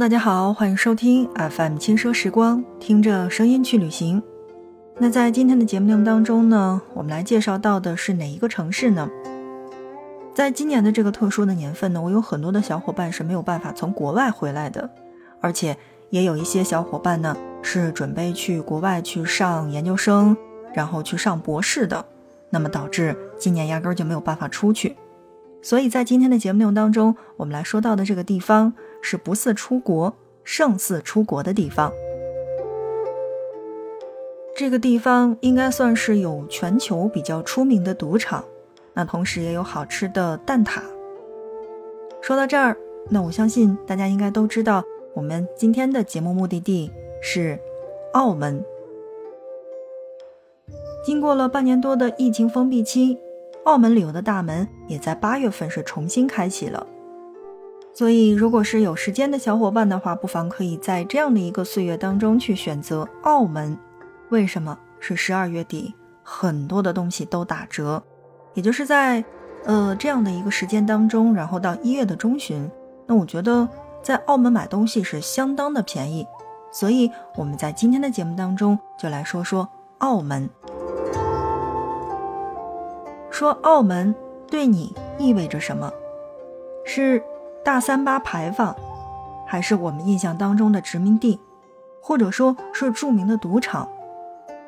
大家好，欢迎收听 FM 轻奢时光，听着声音去旅行。那在今天的节目内容当中呢，我们来介绍到的是哪一个城市呢？在今年的这个特殊的年份呢，我有很多的小伙伴是没有办法从国外回来的，而且也有一些小伙伴呢是准备去国外去上研究生，然后去上博士的，那么导致今年压根儿就没有办法出去。所以在今天的节目内容当中，我们来说到的这个地方是不似出国，胜似出国的地方。这个地方应该算是有全球比较出名的赌场，那同时也有好吃的蛋挞。说到这儿，那我相信大家应该都知道，我们今天的节目目的地是澳门。经过了半年多的疫情封闭期。澳门旅游的大门也在八月份是重新开启了，所以如果是有时间的小伙伴的话，不妨可以在这样的一个岁月当中去选择澳门。为什么是十二月底，很多的东西都打折，也就是在呃这样的一个时间当中，然后到一月的中旬，那我觉得在澳门买东西是相当的便宜，所以我们在今天的节目当中就来说说澳门。说澳门对你意味着什么？是大三巴牌坊，还是我们印象当中的殖民地，或者说是著名的赌场，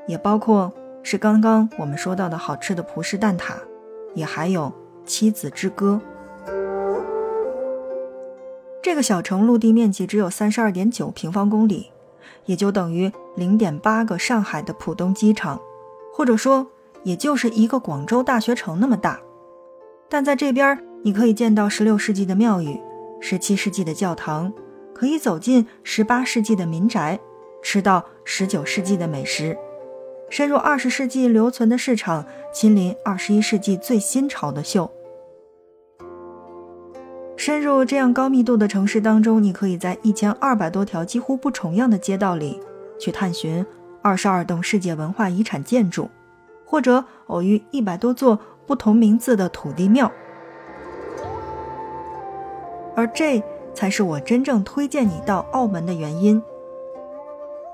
也包括是刚刚我们说到的好吃的葡式蛋挞，也还有妻子之歌。这个小城陆地面积只有三十二点九平方公里，也就等于零点八个上海的浦东机场，或者说。也就是一个广州大学城那么大，但在这边你可以见到16世纪的庙宇，17世纪的教堂，可以走进18世纪的民宅，吃到19世纪的美食，深入20世纪留存的市场，亲临21世纪最新潮的秀。深入这样高密度的城市当中，你可以在1200多条几乎不重样的街道里，去探寻22栋世界文化遗产建筑。或者偶遇一百多座不同名字的土地庙，而这才是我真正推荐你到澳门的原因。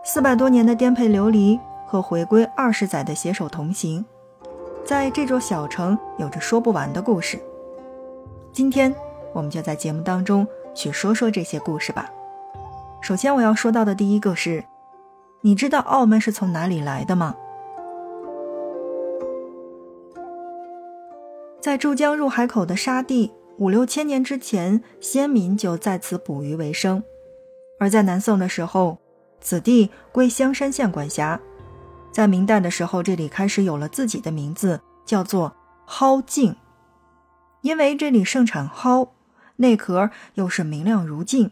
四百多年的颠沛流离和回归二十载的携手同行，在这座小城有着说不完的故事。今天我们就在节目当中去说说这些故事吧。首先我要说到的第一个是，你知道澳门是从哪里来的吗？在珠江入海口的沙地，五六千年之前，先民就在此捕鱼为生。而在南宋的时候，此地归香山县管辖。在明代的时候，这里开始有了自己的名字，叫做蒿镜，因为这里盛产蒿，内壳又是明亮如镜，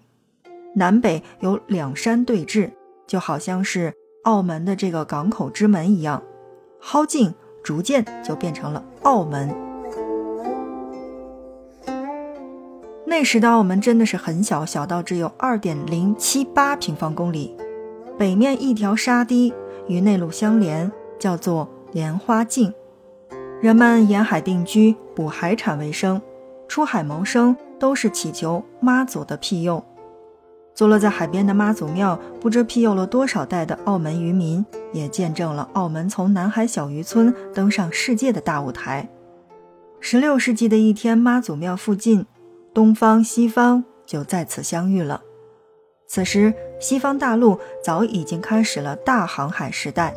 南北有两山对峙，就好像是澳门的这个港口之门一样。蒿镜逐渐就变成了澳门。那时的澳门真的是很小，小到只有二点零七八平方公里，北面一条沙堤与内陆相连，叫做莲花径。人们沿海定居，捕海产为生，出海谋生都是祈求妈祖的庇佑。坐落在海边的妈祖庙，不知庇佑了多少代的澳门渔民，也见证了澳门从南海小渔村登上世界的大舞台。十六世纪的一天，妈祖庙附近。东方、西方就在此相遇了。此时，西方大陆早已经开始了大航海时代。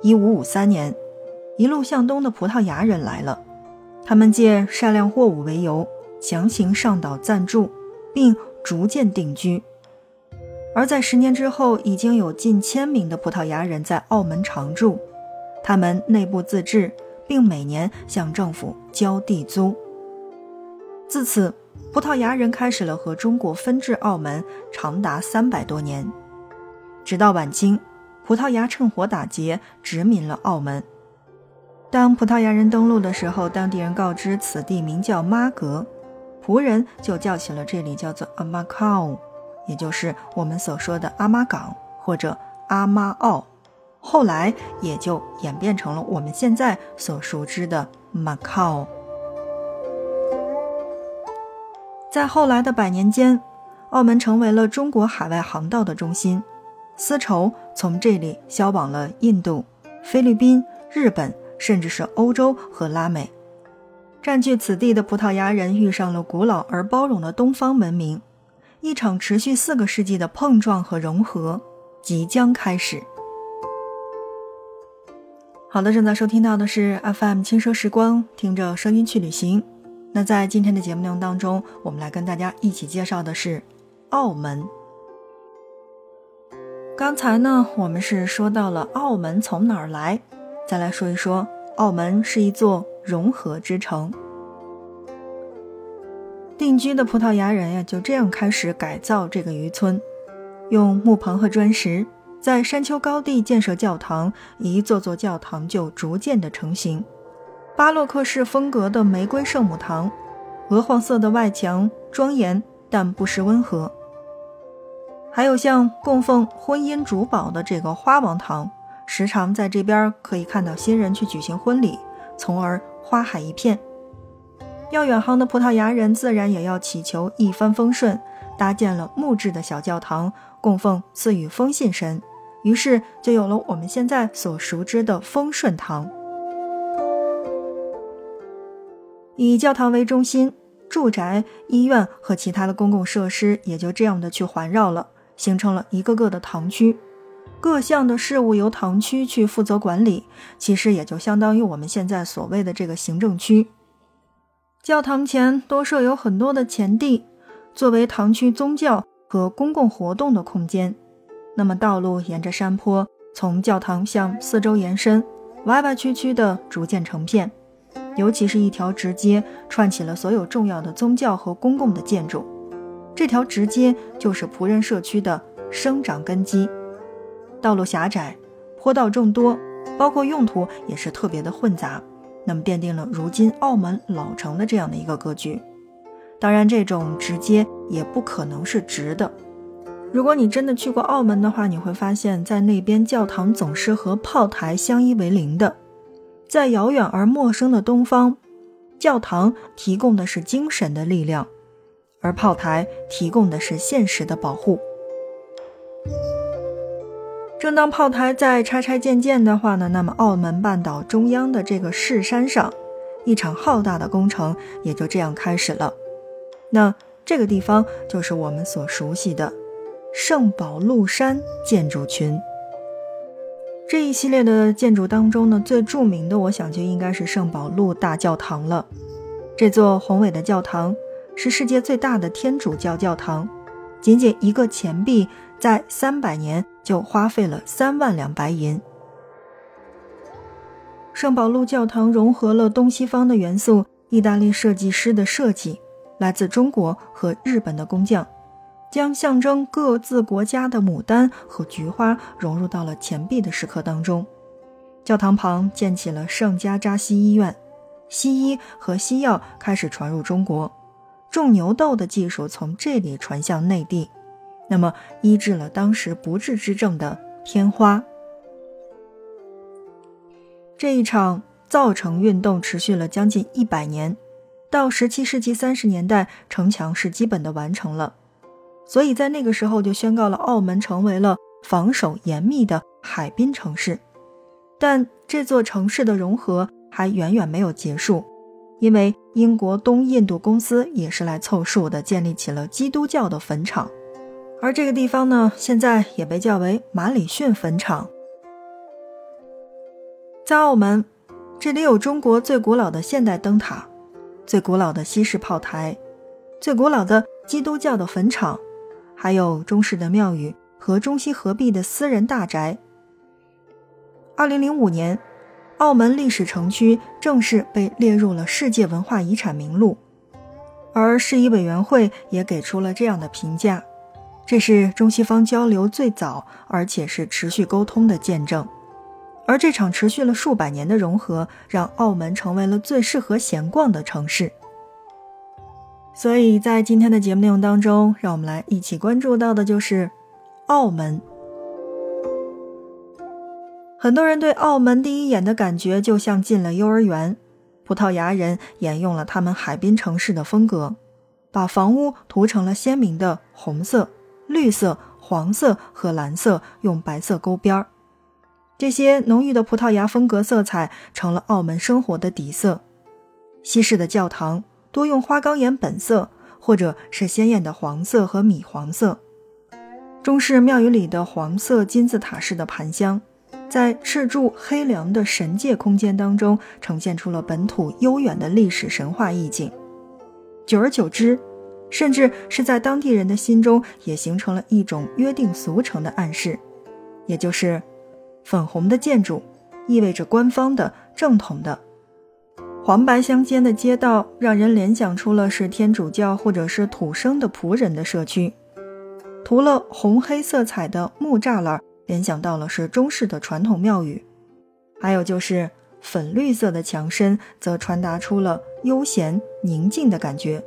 一五五三年，一路向东的葡萄牙人来了，他们借晒量货物为由，强行上岛暂住，并逐渐定居。而在十年之后，已经有近千名的葡萄牙人在澳门常住，他们内部自治，并每年向政府交地租。自此，葡萄牙人开始了和中国分治澳门，长达三百多年。直到晚清，葡萄牙趁火打劫，殖民了澳门。当葡萄牙人登陆的时候，当地人告知此地名叫妈阁，仆人就叫起了这里叫做阿妈靠，也就是我们所说的阿妈港或者阿妈澳，后来也就演变成了我们现在所熟知的马靠。在后来的百年间，澳门成为了中国海外航道的中心，丝绸从这里销往了印度、菲律宾、日本，甚至是欧洲和拉美。占据此地的葡萄牙人遇上了古老而包容的东方文明，一场持续四个世纪的碰撞和融合即将开始。好的，正在收听到的是 FM 轻奢时光，听着声音去旅行。那在今天的节目内容当中，我们来跟大家一起介绍的是澳门。刚才呢，我们是说到了澳门从哪儿来，再来说一说澳门是一座融合之城。定居的葡萄牙人呀，就这样开始改造这个渔村，用木棚和砖石。在山丘高地建设教堂，一座座教堂就逐渐的成型。巴洛克式风格的玫瑰圣母堂，鹅黄色的外墙，庄严但不失温和。还有像供奉婚姻主宝的这个花王堂，时常在这边可以看到新人去举行婚礼，从而花海一片。要远航的葡萄牙人自然也要祈求一帆风顺，搭建了木质的小教堂。供奉赐予风信神，于是就有了我们现在所熟知的丰顺堂。以教堂为中心，住宅、医院和其他的公共设施也就这样的去环绕了，形成了一个个的堂区。各项的事务由堂区去负责管理，其实也就相当于我们现在所谓的这个行政区。教堂前多设有很多的前地，作为堂区宗教。和公共活动的空间，那么道路沿着山坡从教堂向四周延伸，歪歪曲曲的逐渐成片，尤其是一条直街串起了所有重要的宗教和公共的建筑。这条直街就是仆人社区的生长根基。道路狭窄，坡道众多，包括用途也是特别的混杂，那么奠定了如今澳门老城的这样的一个格局。当然，这种直接也不可能是直的。如果你真的去过澳门的话，你会发现在那边教堂总是和炮台相依为邻的。在遥远而陌生的东方，教堂提供的是精神的力量，而炮台提供的是现实的保护。正当炮台在拆拆建建的话呢，那么澳门半岛中央的这个市山上，一场浩大的工程也就这样开始了。那这个地方就是我们所熟悉的圣保禄山建筑群。这一系列的建筑当中呢，最著名的，我想就应该是圣保禄大教堂了。这座宏伟的教堂是世界最大的天主教教堂，仅仅一个钱币在三百年就花费了三万两白银。圣保禄教堂融合了东西方的元素，意大利设计师的设计。来自中国和日本的工匠，将象征各自国家的牡丹和菊花融入到了钱币的石刻当中。教堂旁建起了圣加扎西医院，西医和西药开始传入中国，种牛痘的技术从这里传向内地，那么医治了当时不治之症的天花。这一场造城运动持续了将近一百年。到十七世纪三十年代，城墙是基本的完成了，所以在那个时候就宣告了澳门成为了防守严密的海滨城市。但这座城市的融合还远远没有结束，因为英国东印度公司也是来凑数的，建立起了基督教的坟场，而这个地方呢，现在也被叫为马里逊坟场。在澳门，这里有中国最古老的现代灯塔。最古老的西式炮台，最古老的基督教的坟场，还有中式的庙宇和中西合璧的私人大宅。二零零五年，澳门历史城区正式被列入了世界文化遗产名录，而市医委员会也给出了这样的评价：这是中西方交流最早而且是持续沟通的见证。而这场持续了数百年的融合，让澳门成为了最适合闲逛的城市。所以在今天的节目内容当中，让我们来一起关注到的就是澳门。很多人对澳门第一眼的感觉就像进了幼儿园，葡萄牙人沿用了他们海滨城市的风格，把房屋涂成了鲜明的红色、绿色、黄色和蓝色，用白色勾边儿。这些浓郁的葡萄牙风格色彩成了澳门生活的底色。西式的教堂多用花岗岩本色，或者是鲜艳的黄色和米黄色。中式庙宇里的黄色金字塔式的盘香，在赤柱黑梁的神界空间当中，呈现出了本土悠远的历史神话意境。久而久之，甚至是在当地人的心中，也形成了一种约定俗成的暗示，也就是粉红的建筑意味着官方的、正统的；黄白相间的街道让人联想出了是天主教或者是土生的仆人的社区。涂了红黑色彩的木栅栏，联想到了是中式的传统庙宇；还有就是粉绿色的墙身，则传达出了悠闲宁静的感觉。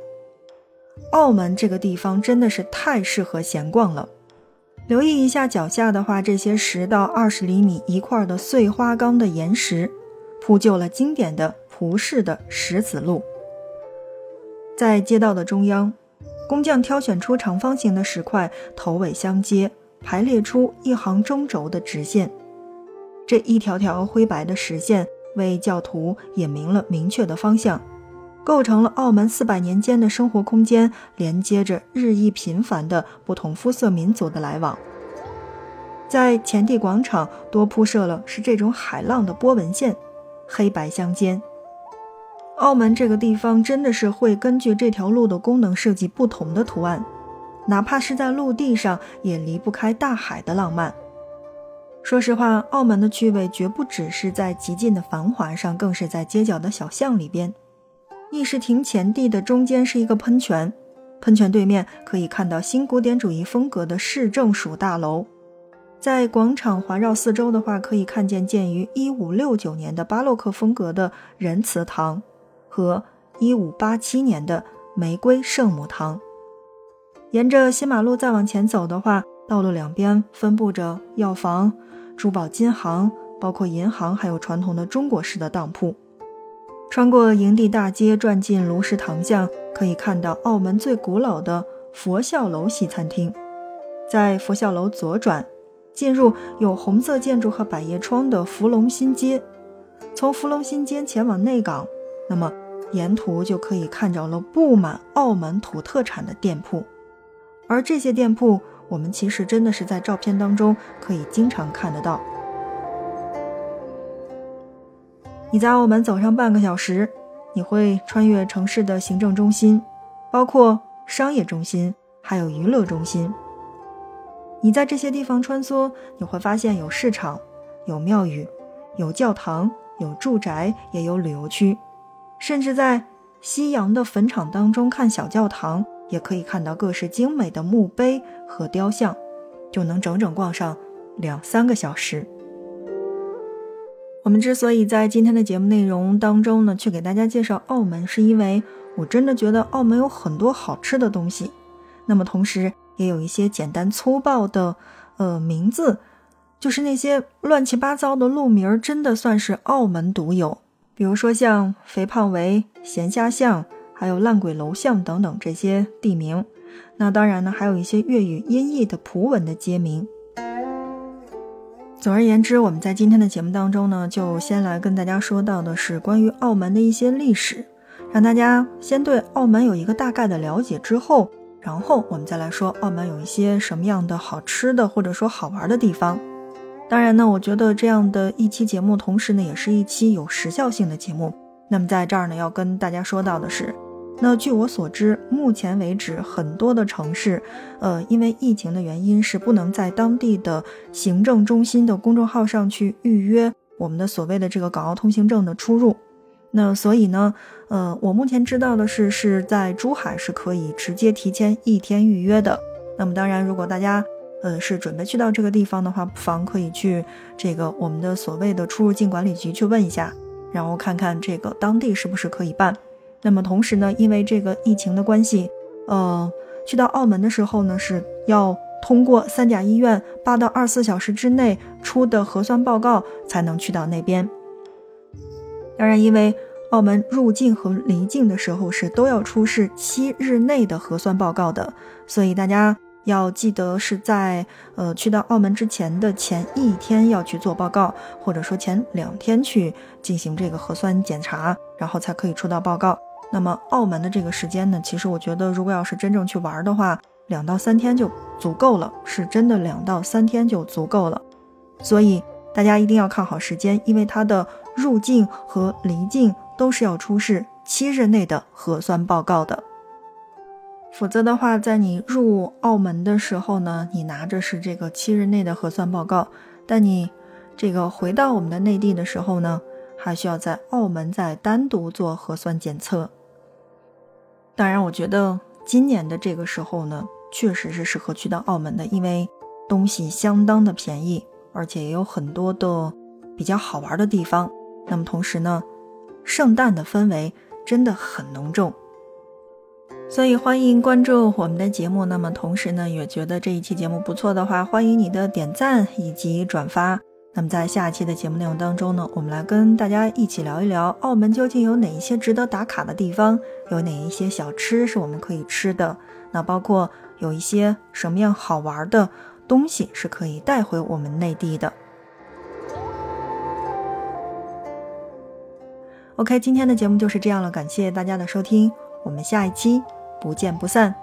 澳门这个地方真的是太适合闲逛了。留意一下脚下的话，这些十到二十厘米一块的碎花岗的岩石，铺就了经典的葡式的石子路，在街道的中央。工匠挑选出长方形的石块，头尾相接，排列出一行中轴的直线。这一条条灰白的实线为教徒引明了明确的方向，构成了澳门四百年间的生活空间，连接着日益频繁的不同肤色民族的来往。在前地广场多铺设了是这种海浪的波纹线，黑白相间。澳门这个地方真的是会根据这条路的功能设计不同的图案，哪怕是在陆地上也离不开大海的浪漫。说实话，澳门的趣味绝不只是在极尽的繁华上，更是在街角的小巷里边。议事亭前地的中间是一个喷泉，喷泉对面可以看到新古典主义风格的市政署大楼。在广场环绕四周的话，可以看见建于一五六九年的巴洛克风格的仁慈堂。和一五八七年的玫瑰圣母堂，沿着新马路再往前走的话，道路两边分布着药房、珠宝金行，包括银行，还有传统的中国式的当铺。穿过营地大街，转进卢氏堂巷，可以看到澳门最古老的佛笑楼西餐厅。在佛笑楼左转，进入有红色建筑和百叶窗的福隆新街，从福隆新街前往内港，那么。沿途就可以看着了布满澳门土特产的店铺，而这些店铺，我们其实真的是在照片当中可以经常看得到。你在澳门走上半个小时，你会穿越城市的行政中心，包括商业中心，还有娱乐中心。你在这些地方穿梭，你会发现有市场，有庙宇，有教堂，有住宅，也有旅游区。甚至在西洋的坟场当中看小教堂，也可以看到各式精美的墓碑和雕像，就能整整逛上两三个小时。我们之所以在今天的节目内容当中呢，去给大家介绍澳门，是因为我真的觉得澳门有很多好吃的东西。那么同时也有一些简单粗暴的，呃，名字，就是那些乱七八糟的路名，真的算是澳门独有。比如说像肥胖围、咸虾巷，还有烂鬼楼巷等等这些地名。那当然呢，还有一些粤语音译的葡文的街名。总而言之，我们在今天的节目当中呢，就先来跟大家说到的是关于澳门的一些历史，让大家先对澳门有一个大概的了解之后，然后我们再来说澳门有一些什么样的好吃的或者说好玩的地方。当然呢，我觉得这样的一期节目，同时呢，也是一期有时效性的节目。那么在这儿呢，要跟大家说到的是，那据我所知，目前为止，很多的城市，呃，因为疫情的原因，是不能在当地的行政中心的公众号上去预约我们的所谓的这个港澳通行证的出入。那所以呢，呃，我目前知道的是，是在珠海是可以直接提前一天预约的。那么当然，如果大家呃，是准备去到这个地方的话，不妨可以去这个我们的所谓的出入境管理局去问一下，然后看看这个当地是不是可以办。那么同时呢，因为这个疫情的关系，呃，去到澳门的时候呢，是要通过三甲医院八到二十四小时之内出的核酸报告才能去到那边。当然，因为澳门入境和离境的时候是都要出示七日内的核酸报告的，所以大家要记得是在呃去到澳门之前的前一天要去做报告，或者说前两天去进行这个核酸检查，然后才可以出到报告。那么澳门的这个时间呢，其实我觉得如果要是真正去玩的话，两到三天就足够了，是真的两到三天就足够了。所以大家一定要看好时间，因为它的入境和离境。都是要出示七日内的核酸报告的，否则的话，在你入澳门的时候呢，你拿着是这个七日内的核酸报告，但你这个回到我们的内地的时候呢，还需要在澳门再单独做核酸检测。当然，我觉得今年的这个时候呢，确实是适合去到澳门的，因为东西相当的便宜，而且也有很多的比较好玩的地方。那么同时呢。圣诞的氛围真的很浓重，所以欢迎关注我们的节目。那么同时呢，也觉得这一期节目不错的话，欢迎你的点赞以及转发。那么在下一期的节目内容当中呢，我们来跟大家一起聊一聊澳门究竟有哪一些值得打卡的地方，有哪一些小吃是我们可以吃的，那包括有一些什么样好玩的东西是可以带回我们内地的。OK，今天的节目就是这样了，感谢大家的收听，我们下一期不见不散。